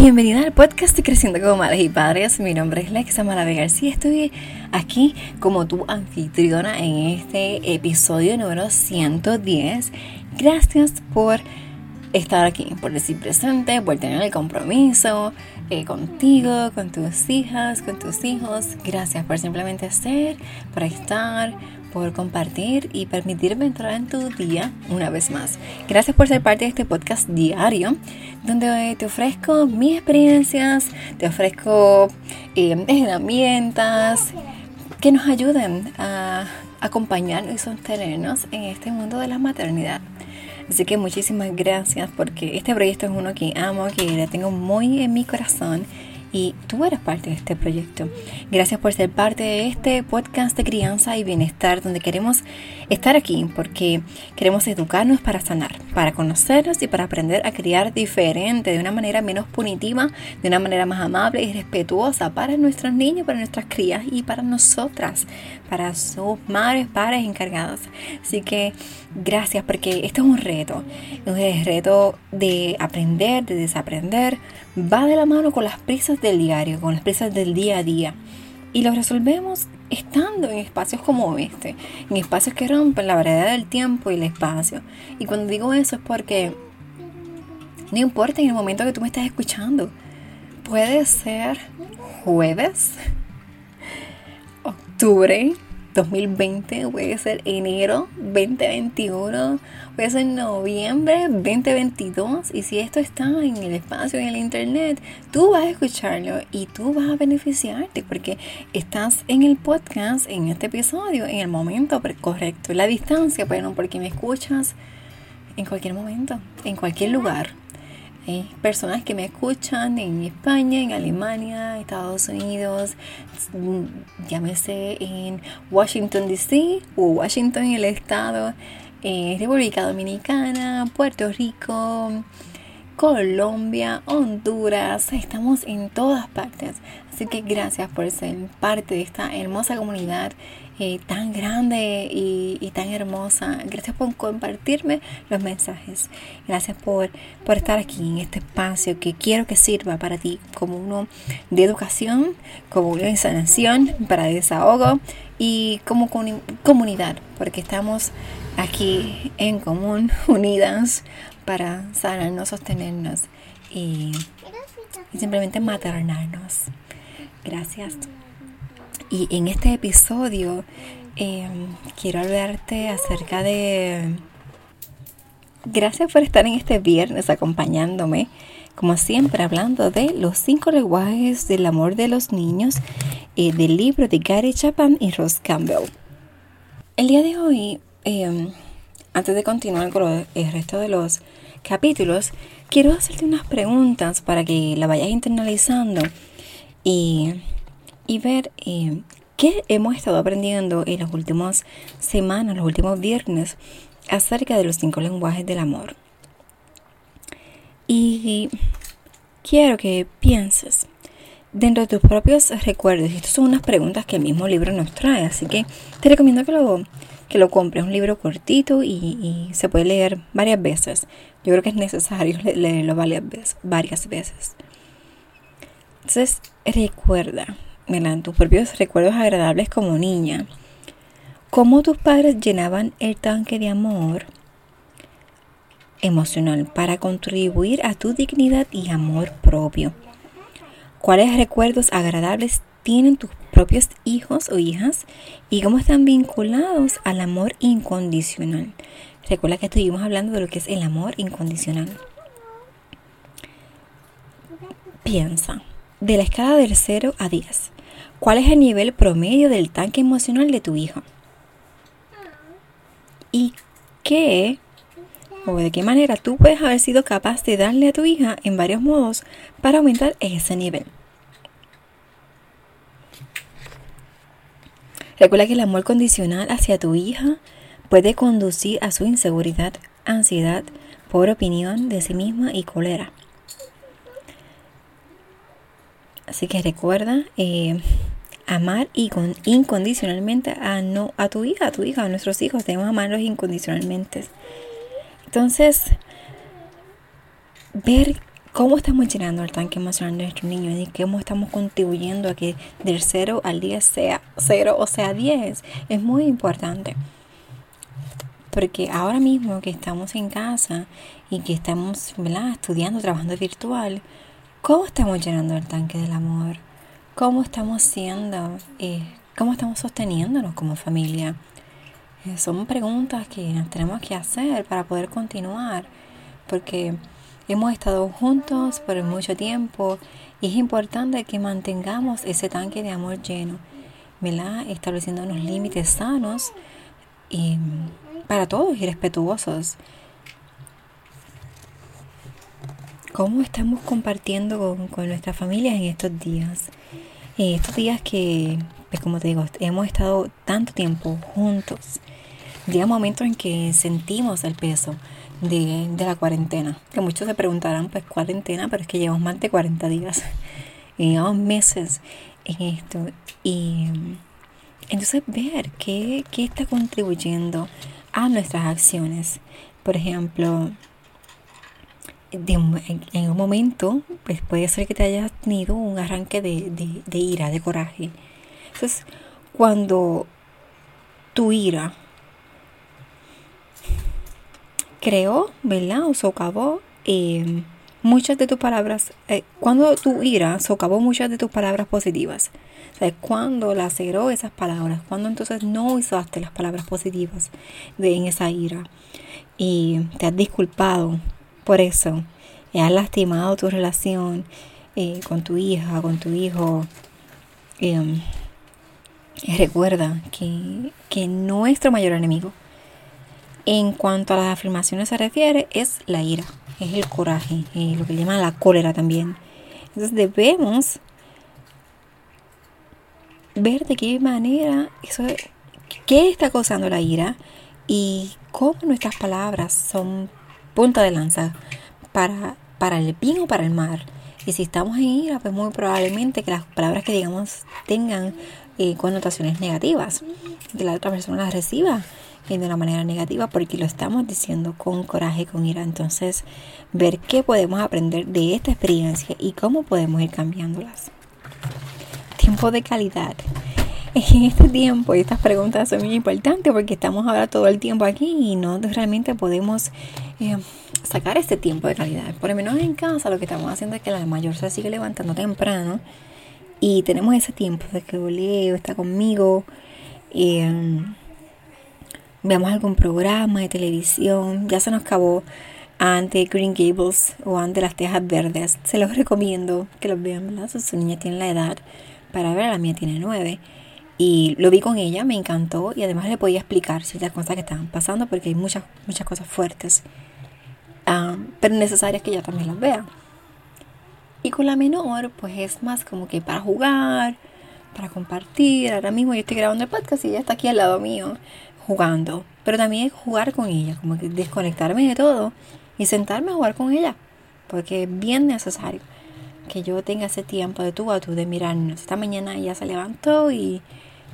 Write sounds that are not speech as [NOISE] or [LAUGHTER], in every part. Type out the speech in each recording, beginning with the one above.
Bienvenida al podcast de Creciendo como Madres y Padres. Mi nombre es Lexa Malave García. Estoy aquí como tu anfitriona en este episodio número 110. Gracias por estar aquí, por decir presente, por tener el compromiso eh, contigo, con tus hijas, con tus hijos. Gracias por simplemente ser, por estar, por compartir y permitirme entrar en tu día una vez más. Gracias por ser parte de este podcast diario, donde te ofrezco mis experiencias, te ofrezco eh, herramientas que nos ayuden a acompañarnos y sostenernos en este mundo de la maternidad. Así que muchísimas gracias porque este proyecto es uno que amo, que le tengo muy en mi corazón y tú eres parte de este proyecto. Gracias por ser parte de este podcast de crianza y bienestar donde queremos estar aquí porque queremos educarnos para sanar, para conocernos y para aprender a criar diferente, de una manera menos punitiva, de una manera más amable y respetuosa para nuestros niños, para nuestras crías y para nosotras, para sus madres, padres encargados. Así que gracias porque esto es un reto, es un reto de aprender, de desaprender, va de la mano con las prisas del diario, con las prisas del día a día. Y lo resolvemos estando en espacios como este, en espacios que rompen la variedad del tiempo y el espacio. Y cuando digo eso es porque no importa en el momento que tú me estés escuchando, puede ser jueves, octubre, 2020, puede ser enero 2021, puede ser noviembre 2022. Y si esto está en el espacio, en el internet, tú vas a escucharlo y tú vas a beneficiarte porque estás en el podcast, en este episodio, en el momento correcto, la distancia, bueno, porque me escuchas en cualquier momento, en cualquier lugar. Hay personas que me escuchan en España, en Alemania, Estados Unidos, llámese en Washington DC o Washington el estado, en República Dominicana, Puerto Rico, Colombia, Honduras, estamos en todas partes. Así que gracias por ser parte de esta hermosa comunidad eh, tan grande y, tan hermosa. Gracias por compartirme los mensajes. Gracias por, por estar aquí en este espacio que quiero que sirva para ti como uno de educación, como uno de sanación, para desahogo y como comunidad, porque estamos aquí en común, [LAUGHS] unidas para sanarnos, sostenernos y, simplemente maternarnos. Gracias. Y en este episodio em, quiero hablarte acerca de... Gracias por estar en este viernes acompañándome, como siempre hablando de los cinco lenguajes del amor de los niños eh, del libro de Gary Chapman y Ross Campbell. El día de hoy em, antes de continuar con el resto de los capítulos, quiero hacerte unas preguntas para que la vayas internalizando y, ver eh, qué hemos estado aprendiendo en las últimas semanas, los últimos viernes, acerca de los cinco lenguajes del amor. Y quiero que pienses dentro de tus propios recuerdos. Y estas son unas preguntas que el mismo libro nos trae, así que te recomiendo que lo que lo compre. Es un libro cortito y, se puede leer varias veces. Yo creo que es necesario [LAUGHS] leerlo varias veces. Varias veces. Entonces, recuerda, en tus propios recuerdos agradables como niña, cómo tus padres llenaban el tanque de amor emocional para contribuir a tu dignidad y amor propio. ¿Cuáles recuerdos agradables tienen tus propios hijos o hijas y cómo están vinculados al amor incondicional. Recuerda que estuvimos hablando de lo que es el amor incondicional. Piensa, de la escala del 0 a 10, ¿cuál es el nivel promedio del tanque emocional de tu hijo? ¿Y qué o de qué manera tú puedes haber sido capaz de darle a tu hija en varios modos para aumentar ese nivel? Recuerda que el amor condicional hacia tu hija puede conducir a su inseguridad, ansiedad, por opinión de sí misma y cólera. Así que recuerda eh, amar y con, incondicionalmente a, no, a tu hija, a tu hija, a nuestros hijos. Debemos amarlos incondicionalmente. Entonces, ver cómo estamos llenando el tanque emocional de nuestros niños y cómo estamos contribuyendo a que del 0 al 10 sea 0 o sea 10. Es muy importante. Porque ahora mismo que estamos en casa y que estamos estudiando, trabajando virtual, ¿cómo estamos llenando el tanque del amor? ¿Cómo estamos siendo? Eh, ¿Cómo estamos sosteniéndonos como familia? Eh, son preguntas que nos tenemos que hacer para poder continuar. Porque hemos estado juntos por mucho tiempo y es importante que mantengamos ese tanque de amor lleno, ¿verdad? estableciendo unos límites sanos y para todos y respetuosos. ¿Cómo estamos compartiendo con, con nuestras familias en estos días? En estos días que, pues como te digo, hemos estado tanto tiempo juntos. Llega momentos en que sentimos el peso de, de, la cuarentena. Que muchos se preguntarán, pues, cuarentena, pero es que llevamos más de 40 días. Y [LAUGHS] llevamos meses en esto. Y entonces ver qué, qué está contribuyendo a nuestras acciones. Por ejemplo, en, un momento, pues puede ser que te hayas tenido un arranque de, de ira, de coraje. Entonces, cuando tu ira creó, ¿verdad? O socavó eh, muchas de tus palabras, eh, cuando tu ira socavó muchas de tus palabras positivas. O sea, cuando laceró esas palabras, cuando entonces no usaste las palabras positivas en esa ira y te has disculpado por eso, y has lastimado tu relación eh, con tu hija, con tu hijo. Em, recuerda que, que nuestro mayor enemigo en cuanto a las afirmaciones se refiere es la ira, es el coraje, eh, lo que llaman la cólera también. Entonces debemos ver de qué manera eso, qué está causando la ira y cómo nuestras palabras son punta de lanza para, para el bien o para el mal. Y si estamos en ira, pues muy probablemente que las palabras que digamos tengan eh, connotaciones negativas, que la otra persona las reciba de una manera negativa porque lo estamos diciendo con coraje, con ira. Entonces, ver qué podemos aprender de esta experiencia y cómo podemos ir cambiándolas. Tiempo de calidad. [LAUGHS] En este tiempo, y estas preguntas son muy importantes porque estamos ahora todo el tiempo aquí y no realmente podemos eh, sacar este tiempo de calidad. Por lo menos en casa lo que estamos haciendo es que la mayor se sigue levantando temprano y tenemos ese tiempo de que Leo está conmigo. eh, veamos algún programa de televisión. Ya se nos acabó ante Green Gables o ante Las Tejas Verdes. Se los recomiendo que los vean, ¿verdad? Su, niña tiene la edad para ver, la mía tiene nueve. Y lo vi con ella, me encantó y además le podía explicar ciertas cosas que estaban pasando porque hay muchas, muchas cosas fuertes, ah, pero necesarias que ella también las vea. Y con la menor, pues es más como que para jugar, para compartir. Ahora mismo yo estoy grabando el podcast y ella está aquí al lado mío jugando, pero también jugar con ella, como que desconectarme de todo y sentarme a jugar con ella, porque es bien necesario que yo tenga ese tiempo de tú a tú, de mirarnos. Esta mañana ella se levantó y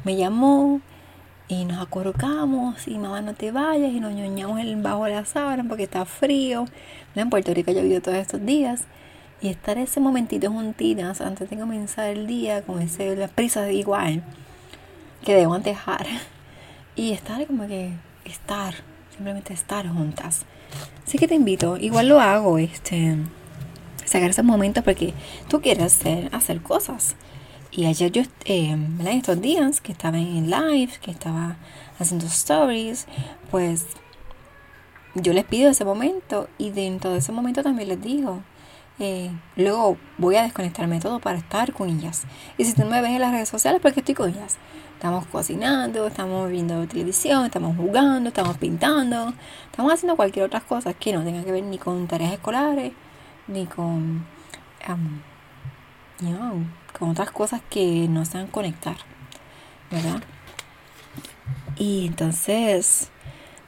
me llamó y nos acurrucamos y mamá no te vayas y nos ñoñamos bajo la sábana porque está frío. En Puerto Rico ha llovido todos estos días y estar ese momentito juntitas antes de comenzar el día con ese, las prisas igual que debo dejar y estar como que estar, simplemente estar juntas. Así que te invito, igual lo hago, este, sacar esos momentos porque tú quieres hacer, hacer cosas. Y ayer yo, eh, en estos días que estaba en live, que estaba haciendo stories, pues yo les pido ese momento y dentro de ese momento también les digo, eh, luego voy a desconectarme de todo para estar con ellas. Y si tú no me ves en las redes sociales, porque estoy con ellas. Estamos cocinando, estamos viendo televisión, estamos jugando, estamos pintando, estamos haciendo cualquier otra cosa que no tenga que ver ni con tareas escolares, ni con, con otras cosas que no sean conectar, ¿verdad? Y entonces,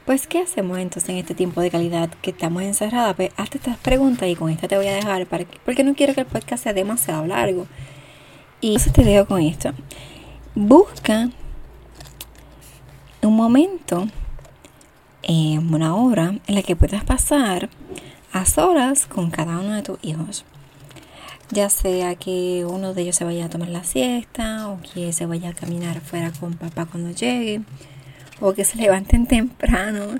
pues, ¿qué hacemos entonces en este tiempo de calidad que estamos encerradas? Pues, hazte estas preguntas y con esta te voy a dejar para porque no quiero que el podcast sea demasiado largo. Y entonces te dejo con esto. Busca un momento, una hora en la que puedas pasar a solas con cada uno de tus hijos. ya sea que uno de ellos se vaya a tomar la siesta o que se vaya a caminar fuera con papá cuando llegue o que se levanten temprano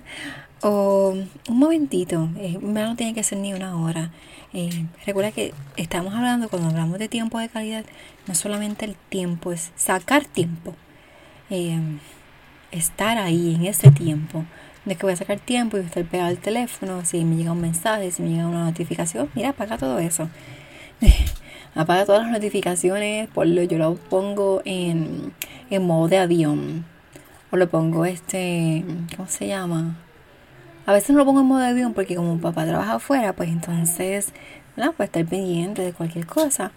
o un momentito, eh, no tiene que ser ni una hora. Eh, recuerda que estamos hablando, cuando hablamos de tiempo de calidad, no solamente el tiempo, es sacar tiempo. Eh, estar ahí en ese tiempo. De que voy a sacar tiempo y estar pegado al teléfono, si me llega un mensaje, si me llega una notificación, mira, apaga todo eso. [LAUGHS] apaga todas las notificaciones, por lo, yo lo pongo en, en modo de avión. O lo pongo este, ¿cómo se llama? A veces no lo pongo en modo de avión porque como papá trabaja afuera, pues entonces, ¿no? Pues estar pendiente de cualquier cosa.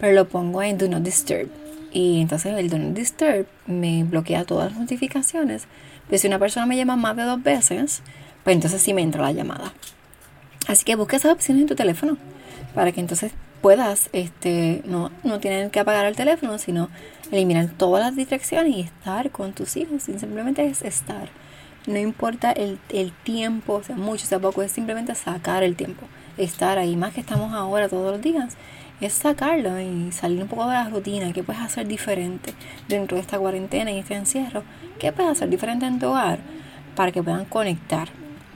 Pero lo pongo en Do Not Disturb. Y entonces el Do Not Disturb me bloquea todas las notificaciones. Pero si una persona me llama más de dos veces, pues entonces sí me entra la llamada. Así que busca esas opciones en tu teléfono para que entonces puedas, este, no, no tienen que apagar el teléfono, sino eliminar todas las distracciones y estar con tus hijos. Simplemente es estar. No importa el, el tiempo, sea mucho, sea poco, es simplemente sacar el tiempo, estar ahí. Más que estamos ahora todos los días, es sacarlo y salir un poco de la rutina. ¿Qué puedes hacer diferente dentro de esta cuarentena y este encierro? ¿Qué puedes hacer diferente en tu hogar para que puedan conectar?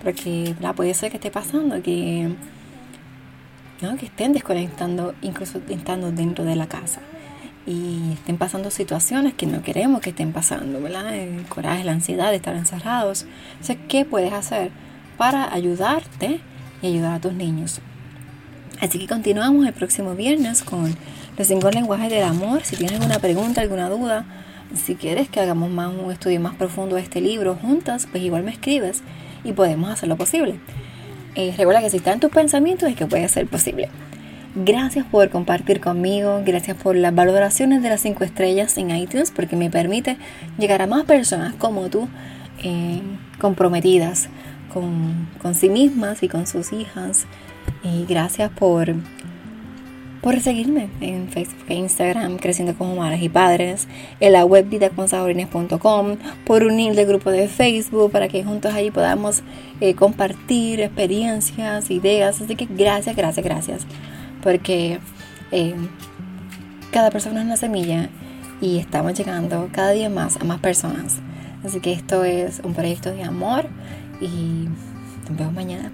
Porque la puede ser que esté pasando que, ¿no? que estén desconectando, incluso estando dentro de la casa y estén pasando situaciones que no queremos que estén pasando, ¿verdad? El coraje, la ansiedad de estar encerrados. Entonces, ¿qué puedes hacer para ayudarte y ayudar a tus niños? Así que continuamos el próximo viernes con los cinco lenguajes del amor. Si tienes alguna pregunta, alguna duda, si quieres que hagamos más un estudio más profundo de este libro juntas, pues igual me escribes y podemos hacerlo posible. Eh, recuerda que si está en tus pensamientos es que puede ser posible. Gracias por compartir conmigo, gracias por las valoraciones de las 5 estrellas en iTunes porque me permite llegar a más personas como tú eh, comprometidas con, con, sí mismas y con sus hijas. Y gracias por, por seguirme en Facebook e Instagram, Creciendo como Madres y Padres, en la web vidaconsaborines.com, por unir del grupo de Facebook para que juntos allí podamos eh, compartir experiencias, ideas. Así que gracias, gracias, gracias porque eh, cada persona es una semilla y estamos llegando cada día más a más personas. Así que esto es un proyecto de amor y nos vemos mañana.